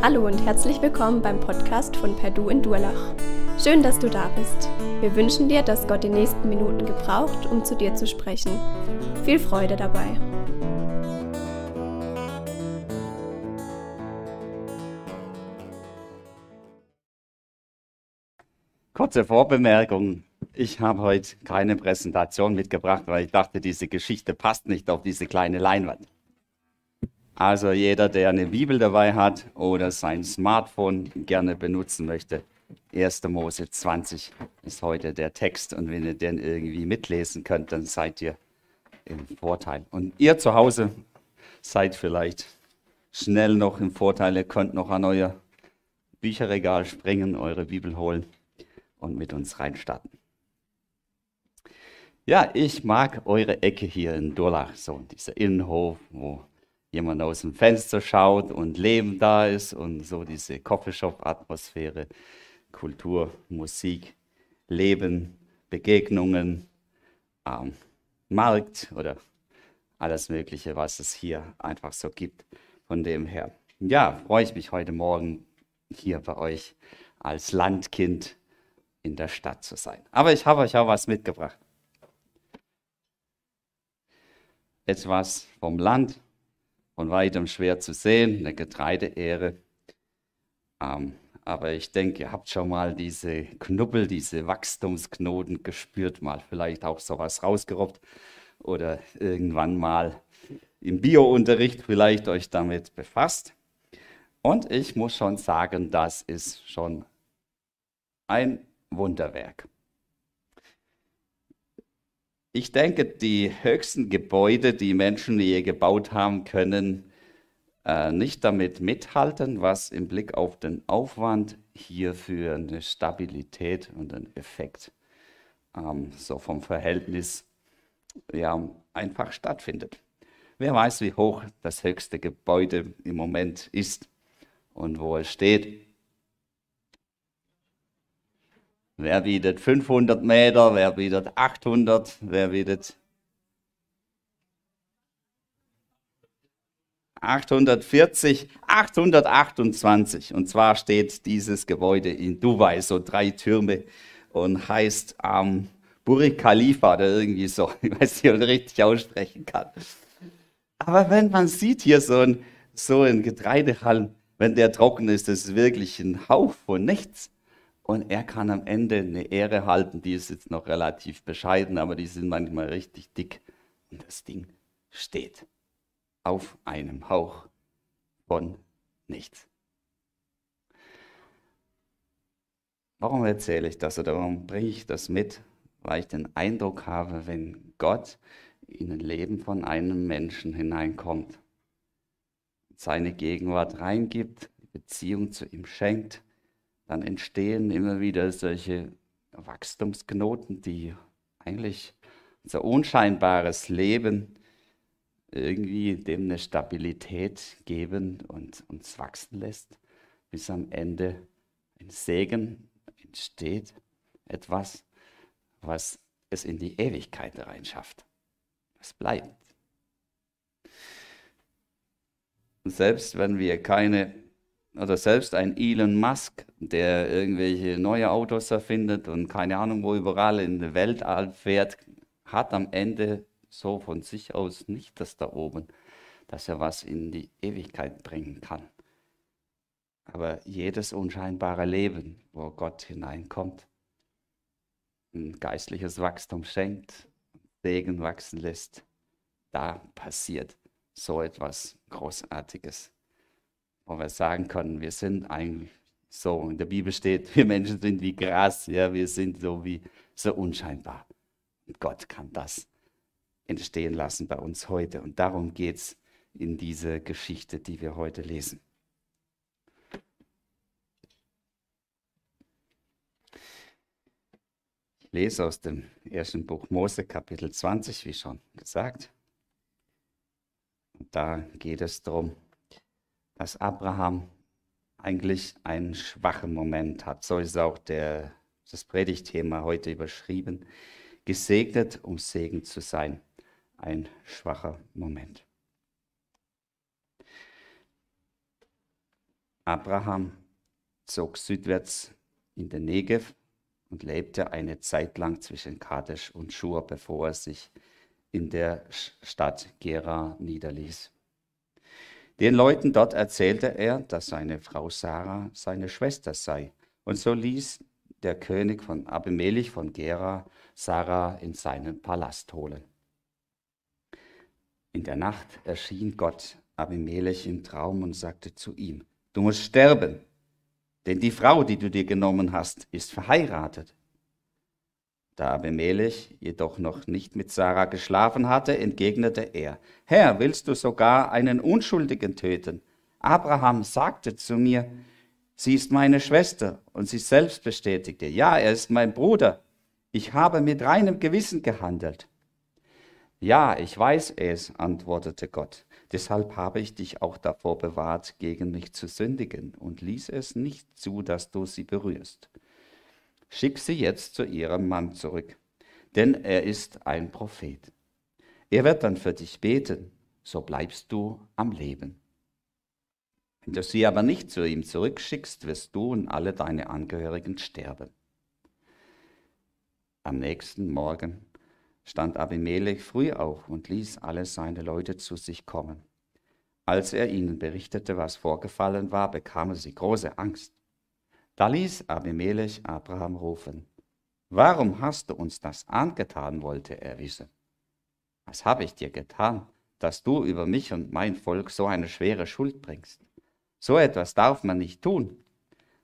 Hallo und herzlich willkommen beim Podcast von Perdu in Durlach. Schön, dass du da bist. Wir wünschen dir, dass Gott die nächsten Minuten gebraucht, um zu dir zu sprechen. Viel Freude dabei. Kurze Vorbemerkung. Ich habe heute keine Präsentation mitgebracht, weil ich dachte, diese Geschichte passt nicht auf diese kleine Leinwand. Also jeder, der eine Bibel dabei hat oder sein Smartphone gerne benutzen möchte, 1. Mose 20 ist heute der Text und wenn ihr den irgendwie mitlesen könnt, dann seid ihr im Vorteil. Und ihr zu Hause seid vielleicht schnell noch im Vorteil, ihr könnt noch an euer Bücherregal springen, eure Bibel holen und mit uns reinstarten. Ja, ich mag eure Ecke hier in Durlach, so dieser Innenhof, wo jemand aus dem Fenster schaut und Leben da ist und so diese Coffeeshop-Atmosphäre, Kultur, Musik, Leben, Begegnungen, ähm, Markt oder alles Mögliche, was es hier einfach so gibt. Von dem her, ja, freue ich mich heute Morgen hier bei euch als Landkind in der Stadt zu sein. Aber ich habe euch auch was mitgebracht. Etwas vom Land, von weitem schwer zu sehen, eine Getreideehre. Ähm, aber ich denke, ihr habt schon mal diese Knubbel, diese Wachstumsknoten gespürt, mal vielleicht auch sowas rausgerobbt oder irgendwann mal im Biounterricht vielleicht euch damit befasst. Und ich muss schon sagen, das ist schon ein Wunderwerk. Ich denke, die höchsten Gebäude, die Menschen je gebaut haben, können äh, nicht damit mithalten, was im Blick auf den Aufwand hier für eine Stabilität und einen Effekt ähm, so vom Verhältnis ja, einfach stattfindet. Wer weiß, wie hoch das höchste Gebäude im Moment ist und wo es steht. Wer bietet 500 Meter? Wer bietet 800? Wer bietet 840, 828. Und zwar steht dieses Gebäude in Dubai, so drei Türme und heißt ähm, Burj Khalifa oder irgendwie so. Ich weiß nicht, ob ich richtig aussprechen kann. Aber wenn man sieht hier so ein, so ein Getreidehalm, wenn der trocken ist, das ist wirklich ein Hauch von nichts. Und er kann am Ende eine Ehre halten, die ist jetzt noch relativ bescheiden, aber die sind manchmal richtig dick. Und das Ding steht auf einem Hauch von nichts. Warum erzähle ich das oder warum bringe ich das mit? Weil ich den Eindruck habe, wenn Gott in ein Leben von einem Menschen hineinkommt, seine Gegenwart reingibt, die Beziehung zu ihm schenkt, dann entstehen immer wieder solche Wachstumsknoten, die eigentlich unser unscheinbares Leben irgendwie dem eine Stabilität geben und uns wachsen lässt, bis am Ende ein Segen entsteht, etwas, was es in die Ewigkeit reinschafft. Es bleibt. Und selbst wenn wir keine oder selbst ein Elon Musk, der irgendwelche neue Autos erfindet und keine Ahnung, wo überall in der Welt fährt, hat am Ende so von sich aus nicht das da oben, dass er was in die Ewigkeit bringen kann. Aber jedes unscheinbare Leben, wo Gott hineinkommt, ein geistliches Wachstum schenkt, Segen wachsen lässt, da passiert so etwas Großartiges wo wir sagen können, wir sind eigentlich so, in der Bibel steht, wir Menschen sind wie Gras, ja, wir sind so wie so unscheinbar. Und Gott kann das entstehen lassen bei uns heute. Und darum geht es in dieser Geschichte, die wir heute lesen. Ich lese aus dem ersten Buch Mose, Kapitel 20, wie schon gesagt. Und da geht es darum, dass Abraham eigentlich einen schwachen Moment hat. So ist auch der, das Predigtthema heute überschrieben. Gesegnet, um Segen zu sein. Ein schwacher Moment. Abraham zog südwärts in den Negev und lebte eine Zeit lang zwischen Kadesh und Schur, bevor er sich in der Stadt Gera niederließ. Den Leuten dort erzählte er, dass seine Frau Sarah seine Schwester sei. Und so ließ der König von Abimelech von Gera Sarah in seinen Palast holen. In der Nacht erschien Gott Abimelech im Traum und sagte zu ihm, du musst sterben, denn die Frau, die du dir genommen hast, ist verheiratet. Da Abimelech jedoch noch nicht mit Sarah geschlafen hatte, entgegnete er, Herr, willst du sogar einen Unschuldigen töten? Abraham sagte zu mir, sie ist meine Schwester, und sie selbst bestätigte, ja, er ist mein Bruder. Ich habe mit reinem Gewissen gehandelt. Ja, ich weiß es, antwortete Gott. Deshalb habe ich dich auch davor bewahrt, gegen mich zu sündigen, und ließ es nicht zu, dass du sie berührst. Schick sie jetzt zu ihrem Mann zurück, denn er ist ein Prophet. Er wird dann für dich beten, so bleibst du am Leben. Wenn du sie aber nicht zu ihm zurückschickst, wirst du und alle deine Angehörigen sterben. Am nächsten Morgen stand Abimelech früh auf und ließ alle seine Leute zu sich kommen. Als er ihnen berichtete, was vorgefallen war, bekamen sie große Angst. Da ließ Abimelech Abraham rufen. Warum hast du uns das angetan, wollte er wissen. Was habe ich dir getan, dass du über mich und mein Volk so eine schwere Schuld bringst? So etwas darf man nicht tun.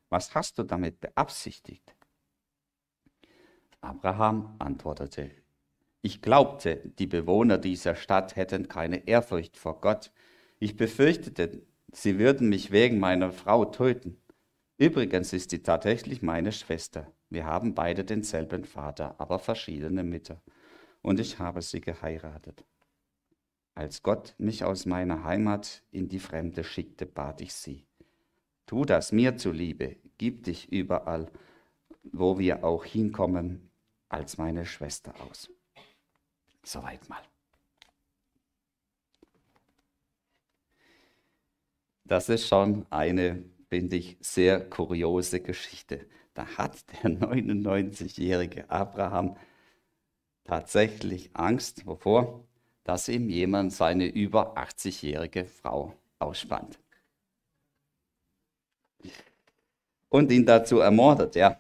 Was hast du damit beabsichtigt? Abraham antwortete, ich glaubte, die Bewohner dieser Stadt hätten keine Ehrfurcht vor Gott. Ich befürchtete, sie würden mich wegen meiner Frau töten. Übrigens ist sie tatsächlich meine Schwester. Wir haben beide denselben Vater, aber verschiedene Mütter. Und ich habe sie geheiratet. Als Gott mich aus meiner Heimat in die Fremde schickte, bat ich sie. Tu das mir zuliebe, gib dich überall, wo wir auch hinkommen, als meine Schwester aus. Soweit mal. Das ist schon eine finde ich, sehr kuriose Geschichte. Da hat der 99-jährige Abraham tatsächlich Angst, wovor? Dass ihm jemand seine über 80-jährige Frau ausspannt. Und ihn dazu ermordet, ja.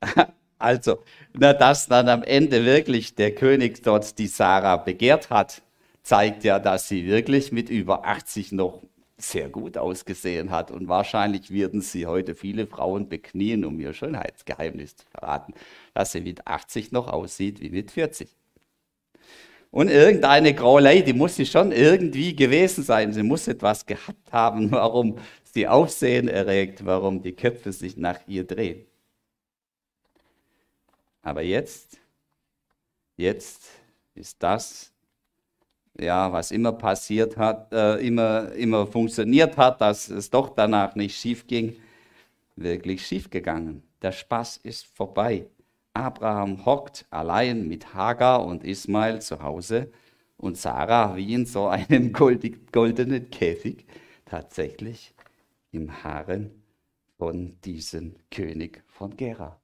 Also, na, dass dann am Ende wirklich der König dort die Sarah begehrt hat, zeigt ja, dass sie wirklich mit über 80 noch sehr gut ausgesehen hat. Und wahrscheinlich würden sie heute viele Frauen beknien, um ihr Schönheitsgeheimnis zu verraten, dass sie mit 80 noch aussieht wie mit 40. Und irgendeine graue Lady muss sie schon irgendwie gewesen sein. Sie muss etwas gehabt haben, warum sie Aufsehen erregt, warum die Köpfe sich nach ihr drehen. Aber jetzt, jetzt ist das ja, was immer passiert hat, äh, immer, immer funktioniert hat, dass es doch danach nicht schief ging, wirklich schief gegangen. Der Spaß ist vorbei. Abraham hockt allein mit Hagar und Ismael zu Hause und Sarah wie in so einem goldenen Käfig tatsächlich im Harem von diesem König von Gera.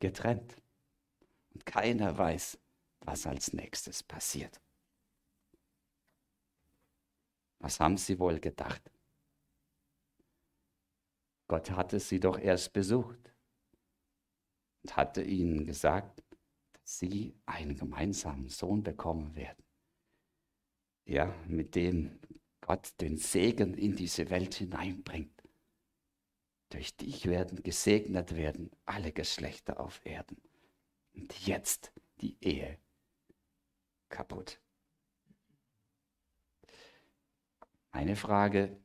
Getrennt. Und keiner weiß, was als nächstes passiert. Was haben sie wohl gedacht? Gott hatte sie doch erst besucht und hatte ihnen gesagt, dass sie einen gemeinsamen Sohn bekommen werden. Ja, mit dem Gott den Segen in diese Welt hineinbringt. Durch dich werden gesegnet werden alle Geschlechter auf Erden. Und jetzt die Ehe kaputt. Eine Frage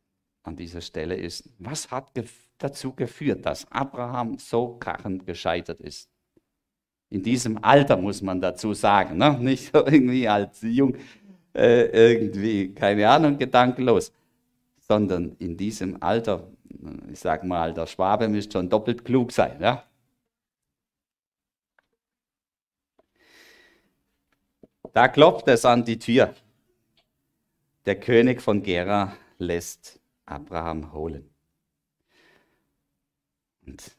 an dieser Stelle ist, was hat dazu geführt, dass Abraham so krachend gescheitert ist? In diesem Alter muss man dazu sagen, ne? nicht so irgendwie als jung, äh, irgendwie, keine Ahnung, gedankenlos, sondern in diesem Alter, ich sage mal, der Schwabe müsste schon doppelt klug sein. Ja? Da klopft es an die Tür. Der König von Gera lässt Abraham holen. Und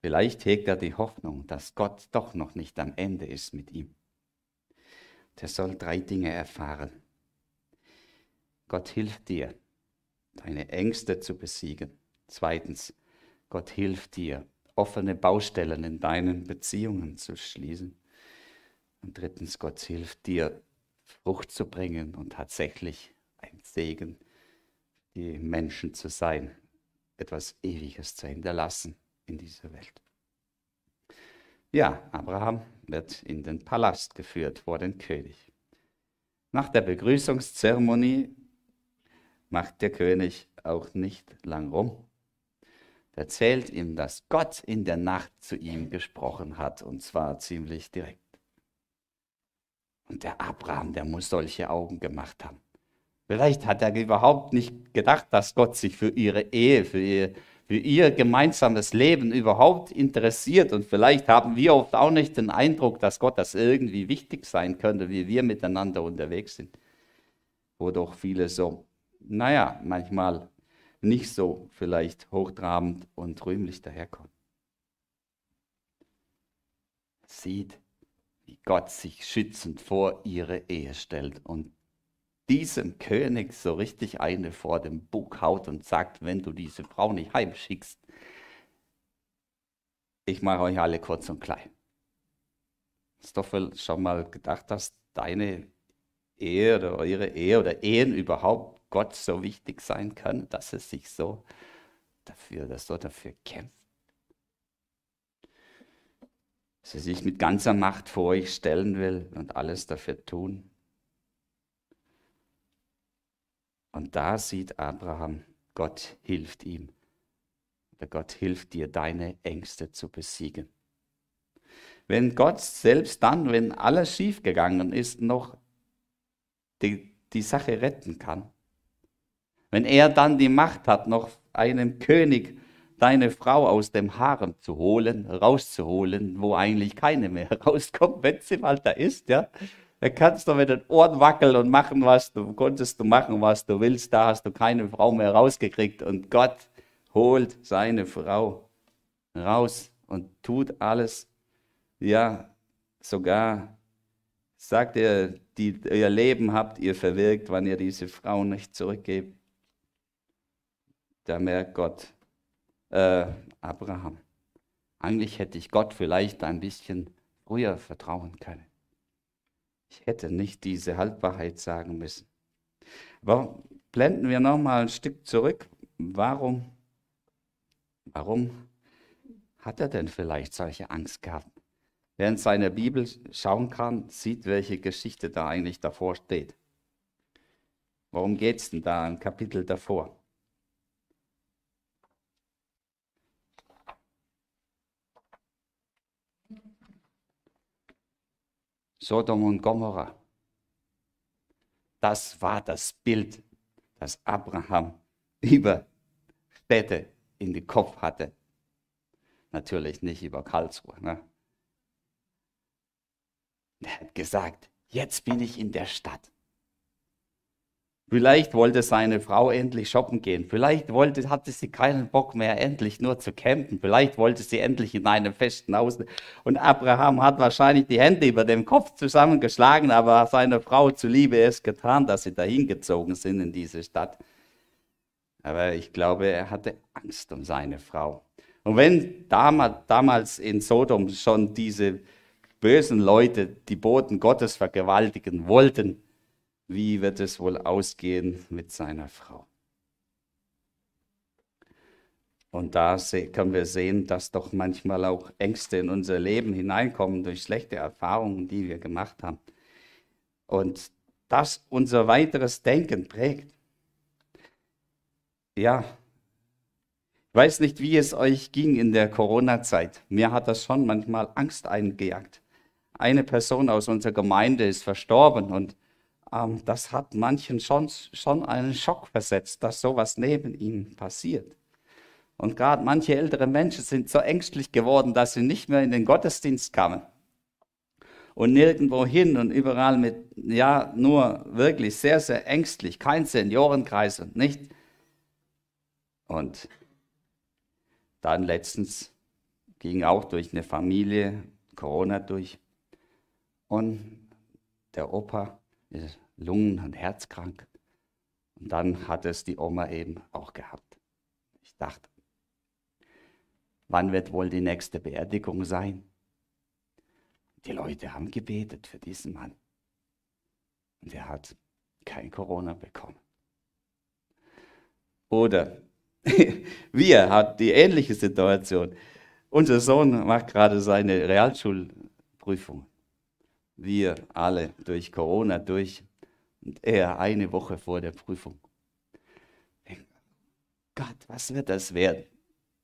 vielleicht hegt er die Hoffnung, dass Gott doch noch nicht am Ende ist mit ihm. Der soll drei Dinge erfahren. Gott hilft dir, deine Ängste zu besiegen. Zweitens, Gott hilft dir, offene Baustellen in deinen Beziehungen zu schließen. Und drittens, Gott hilft dir, Frucht zu bringen und tatsächlich ein Segen, die Menschen zu sein, etwas Ewiges zu hinterlassen in dieser Welt. Ja, Abraham wird in den Palast geführt vor den König. Nach der Begrüßungszeremonie macht der König auch nicht lang rum. Erzählt ihm, dass Gott in der Nacht zu ihm gesprochen hat, und zwar ziemlich direkt. Und der Abraham, der muss solche Augen gemacht haben. Vielleicht hat er überhaupt nicht gedacht, dass Gott sich für ihre Ehe, für ihr, für ihr gemeinsames Leben überhaupt interessiert. Und vielleicht haben wir oft auch nicht den Eindruck, dass Gott das irgendwie wichtig sein könnte, wie wir miteinander unterwegs sind. Wo doch viele so, naja, manchmal nicht so vielleicht hochtrabend und rühmlich daherkommen. Sieht, wie Gott sich schützend vor ihre Ehe stellt und diesem König so richtig eine vor dem Bug haut und sagt, wenn du diese Frau nicht heimschickst, ich mache euch alle kurz und klein. Du schon mal gedacht, dass deine Ehe oder eure Ehe oder Ehen überhaupt Gott so wichtig sein können, dass es sich so dafür, dass er dafür kämpft? Er sich mit ganzer Macht vor euch stellen will und alles dafür tun. Und da sieht Abraham, Gott hilft ihm. Oder Gott hilft dir, deine Ängste zu besiegen. Wenn Gott selbst dann, wenn alles schiefgegangen ist, noch die, die Sache retten kann, wenn er dann die Macht hat, noch einem König deine Frau aus dem Harem zu holen, rauszuholen, wo eigentlich keine mehr rauskommt, wenn sie mal da ist, ja, da kannst du mit den Ohren wackeln und machen, was du konntest du machen, was du willst. Da hast du keine Frau mehr rausgekriegt. Und Gott holt seine Frau raus und tut alles. Ja, sogar sagt er, die, ihr Leben habt ihr verwirkt, wann ihr diese Frau nicht zurückgebt. Da merkt Gott, äh, Abraham, eigentlich hätte ich Gott vielleicht ein bisschen früher vertrauen können. Ich hätte nicht diese Haltbarkeit sagen müssen. Aber blenden wir nochmal ein Stück zurück. Warum, warum hat er denn vielleicht solche Angst gehabt? Wer in seiner Bibel schauen kann, sieht, welche Geschichte da eigentlich davor steht. Worum geht es denn da im Kapitel davor? Sodom und Gomorra. Das war das Bild, das Abraham über Städte in den Kopf hatte. Natürlich nicht über Karlsruhe. Ne? Er hat gesagt, jetzt bin ich in der Stadt. Vielleicht wollte seine Frau endlich shoppen gehen. Vielleicht wollte, hatte sie keinen Bock mehr, endlich nur zu campen. Vielleicht wollte sie endlich in einem festen Haus. Und Abraham hat wahrscheinlich die Hände über dem Kopf zusammengeschlagen, aber seiner Frau zuliebe es getan, dass sie dahin gezogen sind in diese Stadt. Aber ich glaube, er hatte Angst um seine Frau. Und wenn damals in Sodom schon diese bösen Leute die Boten Gottes vergewaltigen wollten, wie wird es wohl ausgehen mit seiner Frau? Und da können wir sehen, dass doch manchmal auch Ängste in unser Leben hineinkommen durch schlechte Erfahrungen, die wir gemacht haben. Und das unser weiteres Denken prägt. Ja, ich weiß nicht, wie es euch ging in der Corona-Zeit. Mir hat das schon manchmal Angst eingejagt. Eine Person aus unserer Gemeinde ist verstorben und ähm, das hat manchen schon, schon einen Schock versetzt, dass sowas neben ihnen passiert. Und gerade manche ältere Menschen sind so ängstlich geworden, dass sie nicht mehr in den Gottesdienst kamen. Und nirgendwo hin und überall mit, ja, nur wirklich sehr, sehr ängstlich, kein Seniorenkreis und nicht. Und dann letztens ging auch durch eine Familie Corona durch. Und der Opa ist Lungen- und Herzkrank. Und dann hat es die Oma eben auch gehabt. Ich dachte, wann wird wohl die nächste Beerdigung sein? Die Leute haben gebetet für diesen Mann. Und er hat kein Corona bekommen. Oder wir hatten die ähnliche Situation. Unser Sohn macht gerade seine Realschulprüfung. Wir alle durch Corona durch und er eine Woche vor der Prüfung. Gott, was wird das werden?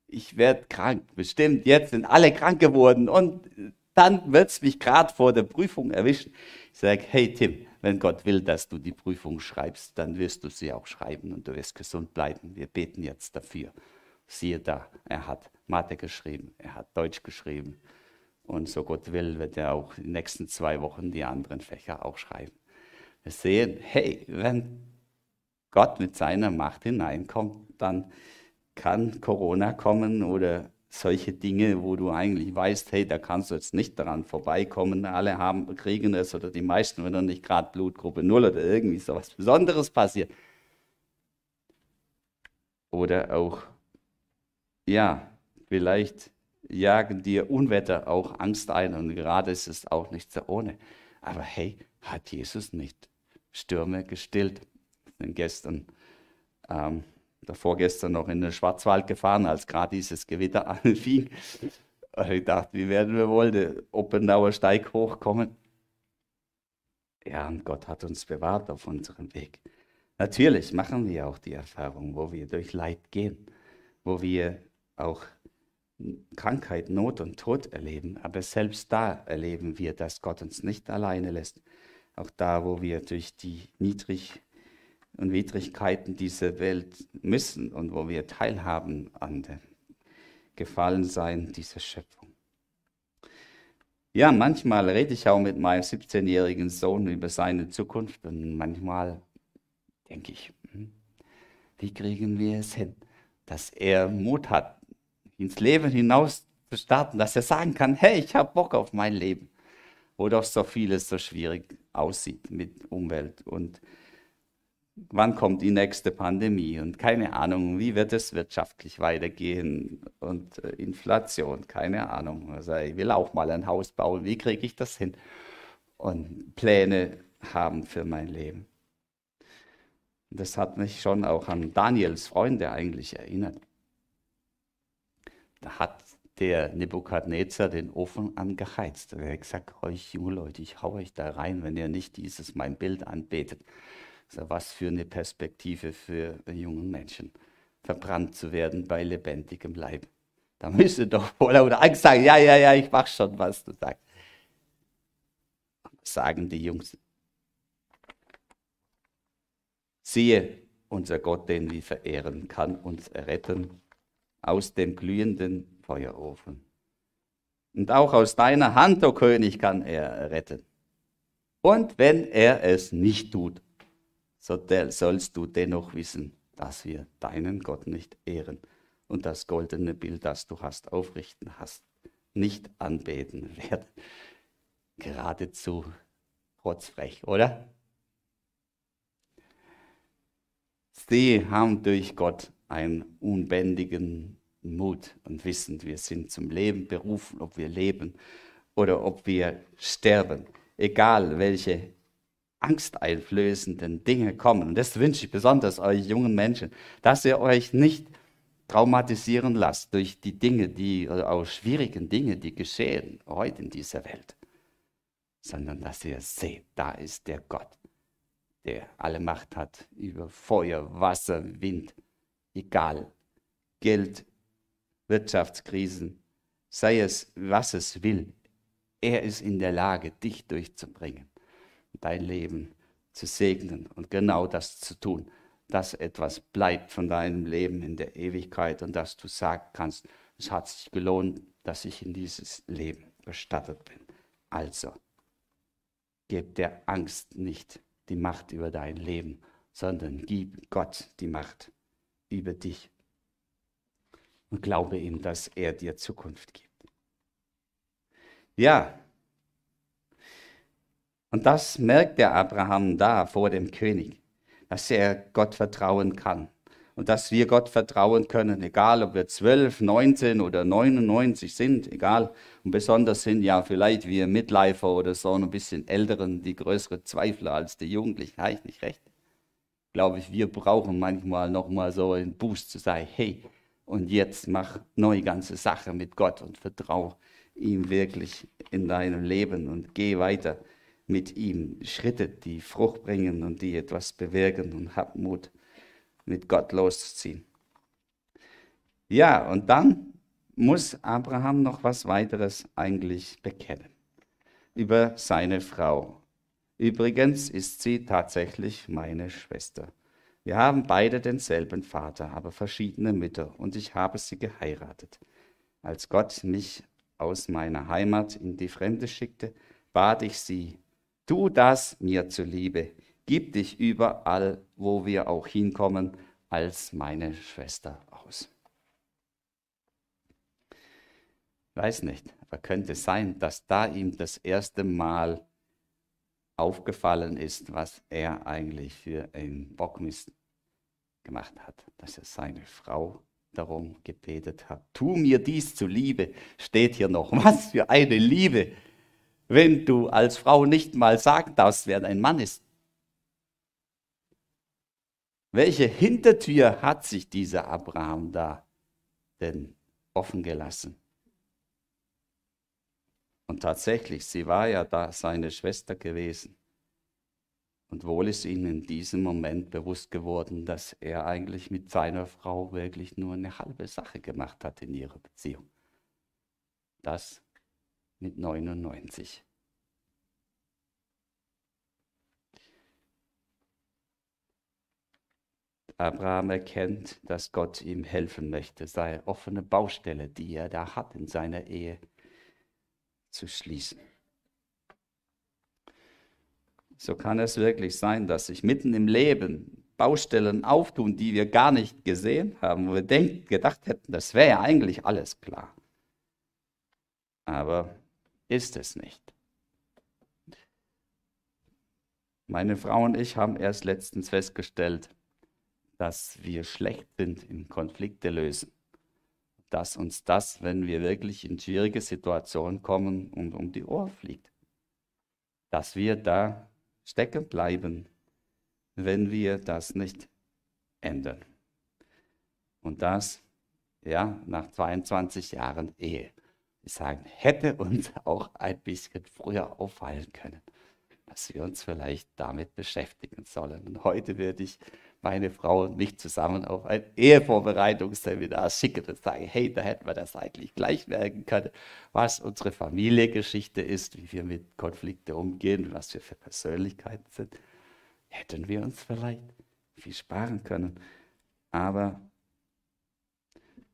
Ich werde krank, bestimmt. Jetzt sind alle krank geworden und dann wird es mich gerade vor der Prüfung erwischen. Ich sage, hey Tim, wenn Gott will, dass du die Prüfung schreibst, dann wirst du sie auch schreiben und du wirst gesund bleiben. Wir beten jetzt dafür. Siehe da, er hat Mathe geschrieben, er hat Deutsch geschrieben. Und so Gott will, wird er auch die nächsten zwei Wochen die anderen Fächer auch schreiben. Wir sehen, hey, wenn Gott mit seiner Macht hineinkommt, dann kann Corona kommen oder solche Dinge, wo du eigentlich weißt, hey, da kannst du jetzt nicht daran vorbeikommen. Alle haben, kriegen es oder die meisten, wenn dann nicht gerade Blutgruppe 0 oder irgendwie so was Besonderes passiert. Oder auch, ja, vielleicht jagen dir Unwetter auch Angst ein und gerade ist es auch nicht so ohne. Aber hey, hat Jesus nicht Stürme gestillt? Denn gestern ähm, davor gestern noch in den Schwarzwald gefahren, als gerade dieses Gewitter anfing. Ich dachte, wie werden wir wohl den Oppenauer Steig hochkommen? Ja, und Gott hat uns bewahrt auf unserem Weg. Natürlich machen wir auch die Erfahrung, wo wir durch Leid gehen, wo wir auch Krankheit, Not und Tod erleben. Aber selbst da erleben wir, dass Gott uns nicht alleine lässt. Auch da, wo wir durch die niedrig und Widrigkeiten dieser Welt müssen und wo wir teilhaben an dem Gefallensein dieser Schöpfung. Ja, manchmal rede ich auch mit meinem 17-jährigen Sohn über seine Zukunft und manchmal denke ich, hm, wie kriegen wir es hin, dass er Mut hat, ins Leben hinaus zu starten, dass er sagen kann, hey, ich habe Bock auf mein Leben, wo doch so vieles so schwierig aussieht mit Umwelt und wann kommt die nächste Pandemie und keine Ahnung, wie wird es wirtschaftlich weitergehen und äh, Inflation, keine Ahnung. Also ich will auch mal ein Haus bauen, wie kriege ich das hin? Und Pläne haben für mein Leben. Das hat mich schon auch an Daniels Freunde eigentlich erinnert. Da hat der Nebukadnezar den Ofen angeheizt. Er hat gesagt, euch junge Leute, ich hau euch da rein, wenn ihr nicht dieses mein Bild anbetet. Also was für eine Perspektive für jungen Menschen, verbrannt zu werden bei lebendigem Leib. Da müsste doch wohl oder Angst sagen, ja, ja, ja, ich mach schon, was du sagst. Sagen die Jungs. Siehe, unser Gott, den wir verehren, kann uns erretten aus dem glühenden Feuerofen. Und auch aus deiner Hand, o oh König, kann er erretten. Und wenn er es nicht tut, so sollst du dennoch wissen, dass wir deinen Gott nicht ehren und das goldene Bild, das du hast, aufrichten hast, nicht anbeten werden. Geradezu rotzfrech, oder? Sie haben durch Gott einen unbändigen Mut und wissen, wir sind zum Leben berufen, ob wir leben oder ob wir sterben. Egal welche angsteinflößenden Dinge kommen. Und das wünsche ich besonders euch jungen Menschen, dass ihr euch nicht traumatisieren lasst durch die Dinge, die, auch schwierigen Dinge, die geschehen heute in dieser Welt, sondern dass ihr seht, da ist der Gott, der alle Macht hat über Feuer, Wasser, Wind, egal, Geld, Wirtschaftskrisen, sei es, was es will. Er ist in der Lage, dich durchzubringen dein Leben zu segnen und genau das zu tun, dass etwas bleibt von deinem Leben in der Ewigkeit und dass du sagen kannst, es hat sich gelohnt, dass ich in dieses Leben bestattet bin. Also, gib der Angst nicht die Macht über dein Leben, sondern gib Gott die Macht über dich. und glaube ihm, dass er dir Zukunft gibt. Ja, und das merkt der Abraham da vor dem König, dass er Gott vertrauen kann und dass wir Gott vertrauen können, egal ob wir 12, 19 oder 99 sind, egal. Und besonders sind ja vielleicht wir Mitläufer oder so ein bisschen Älteren, die größere Zweifler als die Jugendlichen. Habe ich nicht recht? Glaube ich, wir brauchen manchmal nochmal so einen Boost zu sagen, hey, und jetzt mach neue ganze Sache mit Gott und vertraue ihm wirklich in deinem Leben und geh weiter mit ihm. Schritte, die Frucht bringen und die etwas bewirken und hab Mut mit Gott loszuziehen. Ja, und dann muss Abraham noch was weiteres eigentlich bekennen über seine Frau. Übrigens ist sie tatsächlich meine Schwester. Wir haben beide denselben Vater, aber verschiedene Mütter, und ich habe sie geheiratet. Als Gott mich aus meiner Heimat in die Fremde schickte, bat ich sie, tu das mir zuliebe, gib dich überall, wo wir auch hinkommen, als meine Schwester aus. Weiß nicht, aber könnte sein, dass da ihm das erste Mal aufgefallen ist, was er eigentlich für ein Bockmist gemacht hat, dass er seine Frau darum gebetet hat. Tu mir dies zuliebe, steht hier noch. Was für eine Liebe, wenn du als Frau nicht mal sagen darfst, wer dein Mann ist. Welche Hintertür hat sich dieser Abraham da denn offen gelassen? Und tatsächlich, sie war ja da seine Schwester gewesen. Und wohl ist ihm in diesem Moment bewusst geworden, dass er eigentlich mit seiner Frau wirklich nur eine halbe Sache gemacht hat in ihrer Beziehung. Das mit 99. Abraham erkennt, dass Gott ihm helfen möchte, seine offene Baustelle, die er da hat in seiner Ehe, zu schließen. So kann es wirklich sein, dass sich mitten im Leben Baustellen auftun, die wir gar nicht gesehen haben, wo wir denkt, gedacht hätten, das wäre ja eigentlich alles klar. Aber ist es nicht. Meine Frau und ich haben erst letztens festgestellt, dass wir schlecht sind in Konflikte lösen. Dass uns das, wenn wir wirklich in schwierige Situationen kommen und um die Ohren fliegt. Dass wir da stecken bleiben, wenn wir das nicht ändern. Und das, ja, nach 22 Jahren Ehe. Wir sagen, hätte uns auch ein bisschen früher auffallen können, dass wir uns vielleicht damit beschäftigen sollen. Und heute würde ich meine Frau und mich zusammen auf ein Ehevorbereitungsseminar schicken und sagen, hey, da hätten wir das eigentlich gleich merken können, was unsere Familiengeschichte ist, wie wir mit Konflikten umgehen, was wir für Persönlichkeiten sind. Hätten wir uns vielleicht viel sparen können. Aber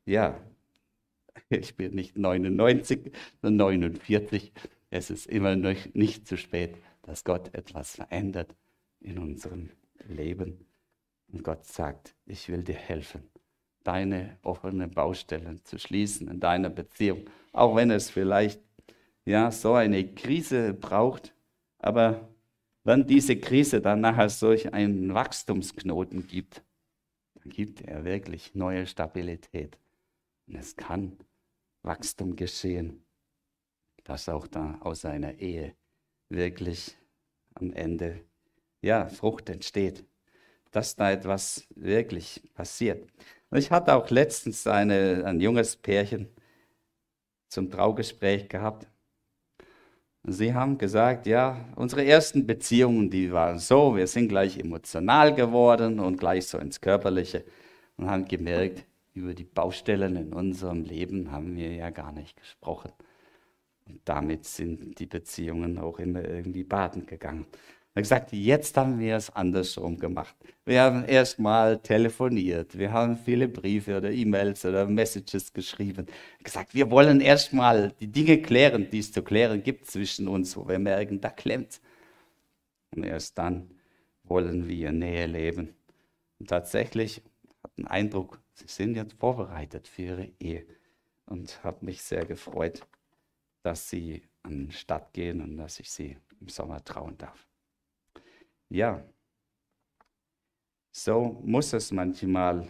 ja, ich bin nicht 99, sondern 49. Es ist immer noch nicht zu spät, dass Gott etwas verändert in unserem Leben. Und Gott sagt, ich will dir helfen, deine offenen Baustellen zu schließen in deiner Beziehung. Auch wenn es vielleicht ja, so eine Krise braucht. Aber wenn diese Krise dann nachher solch einen Wachstumsknoten gibt, dann gibt er wirklich neue Stabilität. Und es kann Wachstum geschehen, dass auch da aus einer Ehe wirklich am Ende ja, Frucht entsteht dass da etwas wirklich passiert. Und ich hatte auch letztens eine, ein junges Pärchen zum Traugespräch gehabt. Und sie haben gesagt, ja, unsere ersten Beziehungen, die waren so, wir sind gleich emotional geworden und gleich so ins Körperliche und haben gemerkt, über die Baustellen in unserem Leben haben wir ja gar nicht gesprochen. Und damit sind die Beziehungen auch immer irgendwie baden gegangen hat gesagt, jetzt haben wir es andersrum gemacht. Wir haben erstmal telefoniert, wir haben viele Briefe oder E-Mails oder Messages geschrieben. Er gesagt, wir wollen erstmal die Dinge klären, die es zu klären gibt zwischen uns, wo wir merken, da klemmt. Und erst dann wollen wir Nähe leben. Und tatsächlich hat den Eindruck, Sie sind jetzt vorbereitet für ihre Ehe und habe mich sehr gefreut, dass sie an die Stadt gehen und dass ich sie im Sommer trauen darf. Ja, so muss es manchmal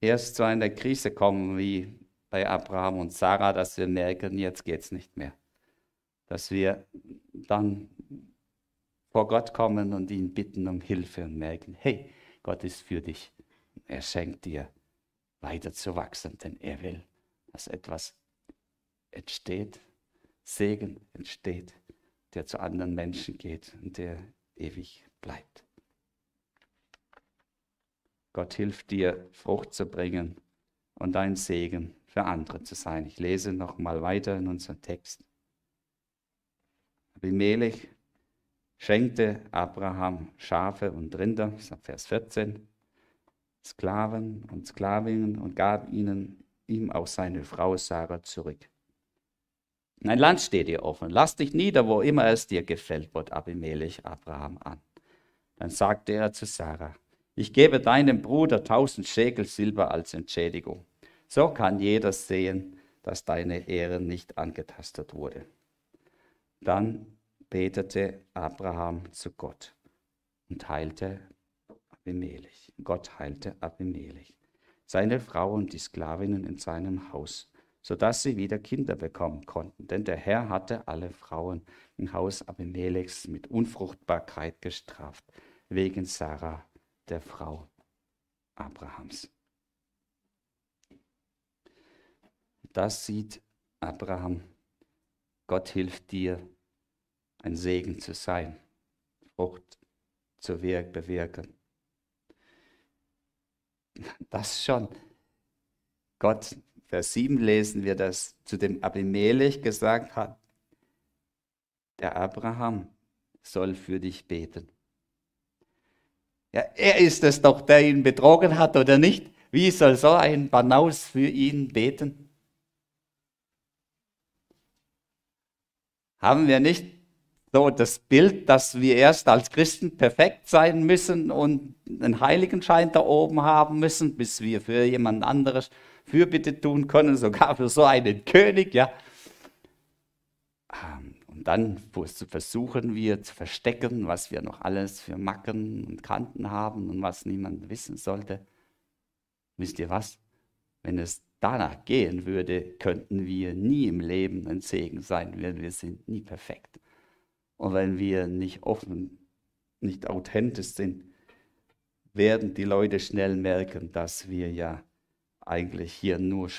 erst zu einer Krise kommen wie bei Abraham und Sarah, dass wir merken, jetzt geht es nicht mehr. Dass wir dann vor Gott kommen und ihn bitten um Hilfe und merken, hey, Gott ist für dich. Er schenkt dir weiter zu wachsen, denn er will, dass etwas entsteht, Segen entsteht, der zu anderen Menschen geht und der ewig bleibt. Gott hilft dir, Frucht zu bringen und ein Segen für andere zu sein. Ich lese noch mal weiter in unserem Text. Abimelech schenkte Abraham Schafe und Rinder, Vers 14, Sklaven und Sklavinnen und gab ihnen ihm auch seine Frau Sarah zurück. Ein Land steht dir offen. Lass dich nieder, wo immer es dir gefällt, bot Abimelech Abraham an. Dann sagte er zu Sarah, ich gebe deinem Bruder tausend Schekel Silber als Entschädigung. So kann jeder sehen, dass deine Ehre nicht angetastet wurde. Dann betete Abraham zu Gott und heilte Abimelech. Gott heilte Abimelech, seine Frau und die Sklavinnen in seinem Haus sodass sie wieder Kinder bekommen konnten. Denn der Herr hatte alle Frauen im Haus Abimelechs mit Unfruchtbarkeit gestraft, wegen Sarah, der Frau Abrahams. Das sieht Abraham. Gott hilft dir, ein Segen zu sein, Frucht zu bewirken. Das schon. Gott Vers 7 lesen wir, dass zu dem Abimelech gesagt hat, der Abraham soll für dich beten. Ja, er ist es doch, der ihn betrogen hat, oder nicht? Wie soll so ein Banaus für ihn beten? Haben wir nicht so das Bild, dass wir erst als Christen perfekt sein müssen und einen Heiligenschein da oben haben müssen, bis wir für jemand anderes Fürbitte tun können, sogar für so einen König, ja. Ähm, und dann versuchen wir zu verstecken, was wir noch alles für Macken und Kanten haben und was niemand wissen sollte. Wisst ihr was? Wenn es danach gehen würde, könnten wir nie im Leben ein Segen sein, denn wir sind nie perfekt. Und wenn wir nicht offen, nicht authentisch sind, werden die Leute schnell merken, dass wir ja eigentlich hier nur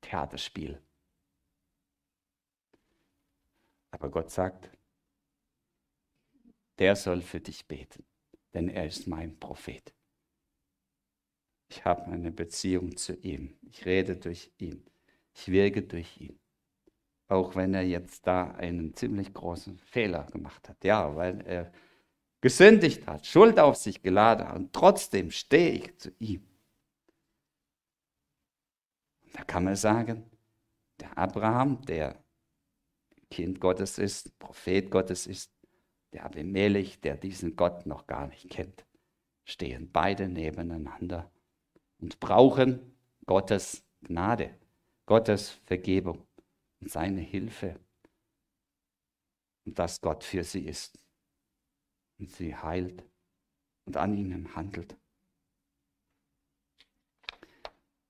Theaterspiel. Aber Gott sagt, der soll für dich beten, denn er ist mein Prophet. Ich habe eine Beziehung zu ihm. Ich rede durch ihn. Ich wirke durch ihn. Auch wenn er jetzt da einen ziemlich großen Fehler gemacht hat. Ja, weil er gesündigt hat, Schuld auf sich geladen hat. Und trotzdem stehe ich zu ihm. Da kann man sagen, der Abraham, der Kind Gottes ist, Prophet Gottes ist, der Abimelech, der diesen Gott noch gar nicht kennt, stehen beide nebeneinander und brauchen Gottes Gnade, Gottes Vergebung und seine Hilfe und dass Gott für sie ist und sie heilt und an ihnen handelt.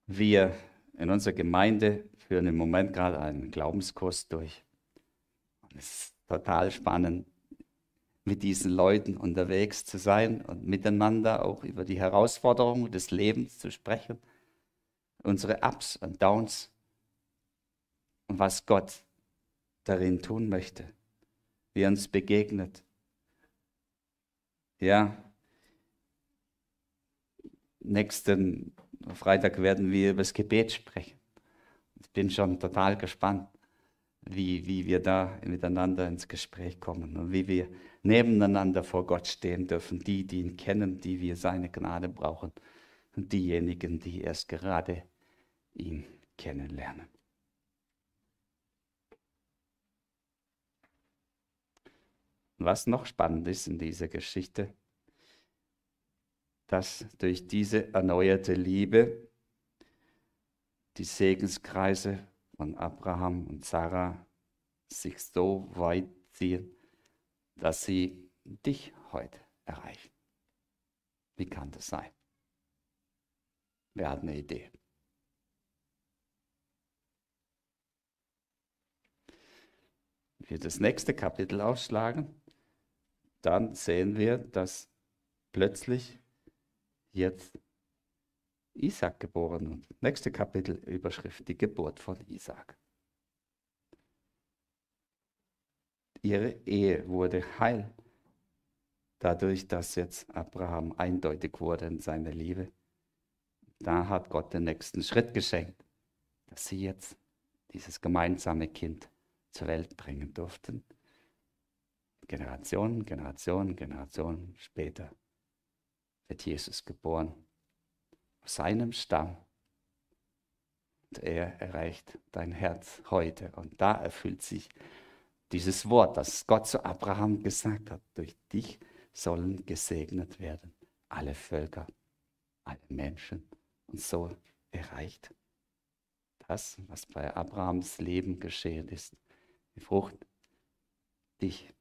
Wir in unserer Gemeinde führen im Moment gerade einen Glaubenskurs durch. Und es ist total spannend, mit diesen Leuten unterwegs zu sein und miteinander auch über die Herausforderungen des Lebens zu sprechen, unsere Ups und Downs und was Gott darin tun möchte, wie er uns begegnet. Ja, nächsten Freitag werden wir über das Gebet sprechen. Ich bin schon total gespannt, wie, wie wir da miteinander ins Gespräch kommen und wie wir nebeneinander vor Gott stehen dürfen. Die, die ihn kennen, die wir seine Gnade brauchen und diejenigen, die erst gerade ihn kennenlernen. Was noch spannend ist in dieser Geschichte, dass durch diese erneuerte Liebe die Segenskreise von Abraham und Sarah sich so weit ziehen, dass sie dich heute erreichen. Wie kann das sein? Wer hat eine Idee? Wir das nächste Kapitel aufschlagen, dann sehen wir, dass plötzlich jetzt Isaac geboren wird. Nächste Kapitel, Überschrift, die Geburt von Isaac. Ihre Ehe wurde heil, dadurch, dass jetzt Abraham eindeutig wurde in seiner Liebe. Da hat Gott den nächsten Schritt geschenkt, dass sie jetzt dieses gemeinsame Kind zur Welt bringen durften. Generationen, Generationen, Generationen später wird Jesus geboren. Aus seinem Stamm. Und er erreicht dein Herz heute. Und da erfüllt sich dieses Wort, das Gott zu Abraham gesagt hat. Durch dich sollen gesegnet werden alle Völker, alle Menschen. Und so erreicht das, was bei Abrahams Leben geschehen ist. Die Frucht, dich,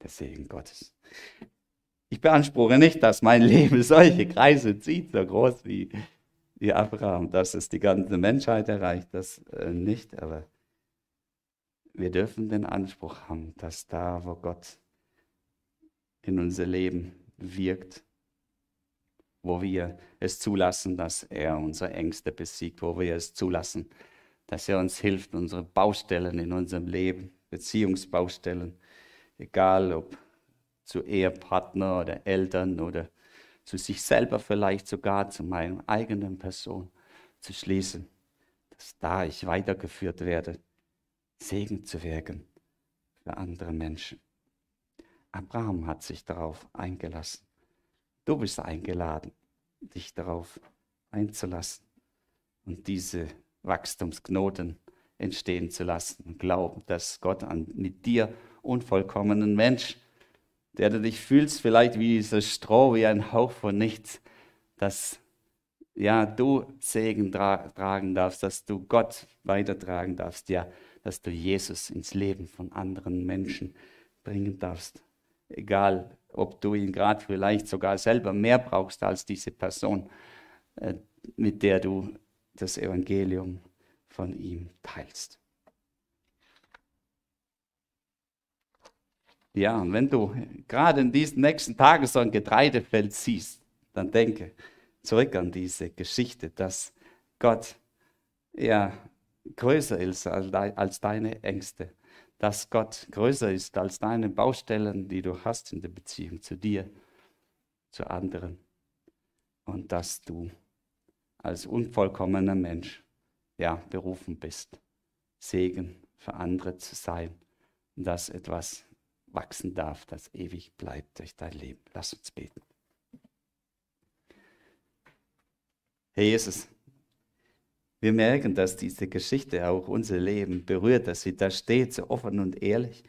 der Segen Gottes. Ich beanspruche nicht, dass mein Leben solche Kreise zieht, so groß wie, wie Abraham, dass es die ganze Menschheit erreicht, das äh, nicht, aber wir dürfen den Anspruch haben, dass da, wo Gott in unser Leben wirkt, wo wir es zulassen, dass er unsere Ängste besiegt, wo wir es zulassen, dass er uns hilft, unsere Baustellen in unserem Leben, Beziehungsbaustellen, egal ob zu Ehepartner oder Eltern oder zu sich selber vielleicht sogar zu meiner eigenen Person zu schließen, dass da ich weitergeführt werde, Segen zu wirken für andere Menschen. Abraham hat sich darauf eingelassen. Du bist eingeladen, dich darauf einzulassen und diese Wachstumsknoten entstehen zu lassen und glauben, dass Gott an, mit dir unvollkommenen Mensch der du dich fühlst, vielleicht wie dieses Stroh, wie ein Hauch von nichts, dass ja, du Segen tra tragen darfst, dass du Gott weitertragen darfst, ja, dass du Jesus ins Leben von anderen Menschen bringen darfst. Egal, ob du ihn gerade vielleicht sogar selber mehr brauchst als diese Person, äh, mit der du das Evangelium von ihm teilst. Ja, und wenn du gerade in diesen nächsten Tagen so ein Getreidefeld siehst, dann denke zurück an diese Geschichte, dass Gott ja größer ist als deine Ängste, dass Gott größer ist als deine Baustellen, die du hast in der Beziehung zu dir, zu anderen. Und dass du als unvollkommener Mensch ja berufen bist, Segen für andere zu sein und dass etwas wachsen darf, das ewig bleibt durch dein Leben. Lass uns beten. Herr Jesus, wir merken, dass diese Geschichte auch unser Leben berührt, dass sie da steht, so offen und ehrlich,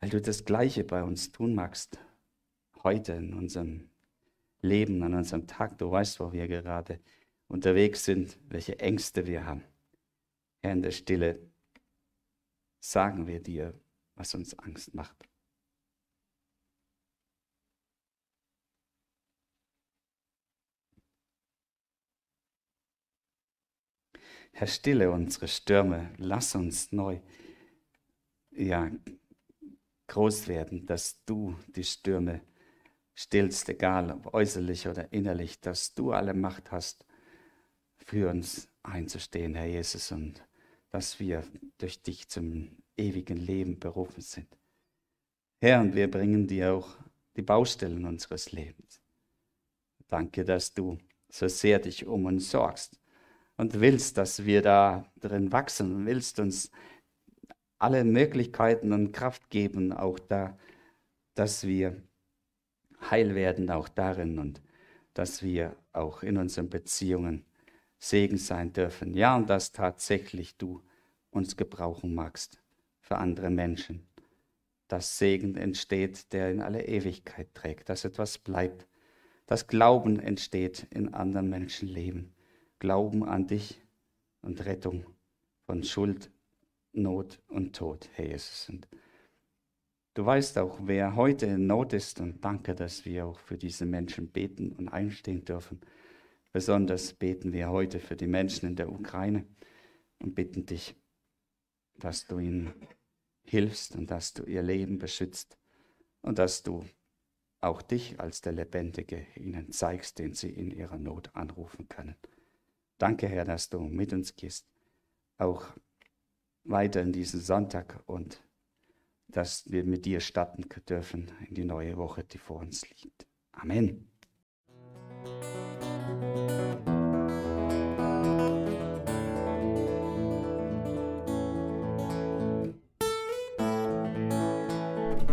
weil du das Gleiche bei uns tun magst, heute in unserem Leben, an unserem Tag. Du weißt, wo wir gerade unterwegs sind, welche Ängste wir haben. Herr, in der Stille sagen wir dir, was uns Angst macht. Herr, stille unsere Stürme, lass uns neu ja, groß werden, dass du die Stürme stillst, egal ob äußerlich oder innerlich, dass du alle Macht hast, für uns einzustehen, Herr Jesus, und dass wir durch dich zum ewigen Leben berufen sind. Herr, und wir bringen dir auch die Baustellen unseres Lebens. Danke, dass du so sehr dich um uns sorgst und willst, dass wir da drin wachsen und willst uns alle Möglichkeiten und Kraft geben, auch da, dass wir heil werden, auch darin und dass wir auch in unseren Beziehungen Segen sein dürfen. Ja, und dass tatsächlich du uns gebrauchen magst für andere Menschen. Dass Segen entsteht, der in alle Ewigkeit trägt, dass etwas bleibt, dass Glauben entsteht in anderen Menschenleben. Glauben an dich, und Rettung von Schuld, Not und Tod, Herr Jesus. Und du weißt auch, wer heute in Not ist und danke, dass wir auch für diese Menschen beten und einstehen dürfen. Besonders beten wir heute für die Menschen in der Ukraine und bitten dich, dass du ihnen hilfst und dass du ihr Leben beschützt und dass du auch dich als der Lebendige ihnen zeigst, den sie in ihrer Not anrufen können. Danke, Herr, dass du mit uns gehst, auch weiter in diesen Sonntag und dass wir mit dir starten dürfen in die neue Woche, die vor uns liegt. Amen.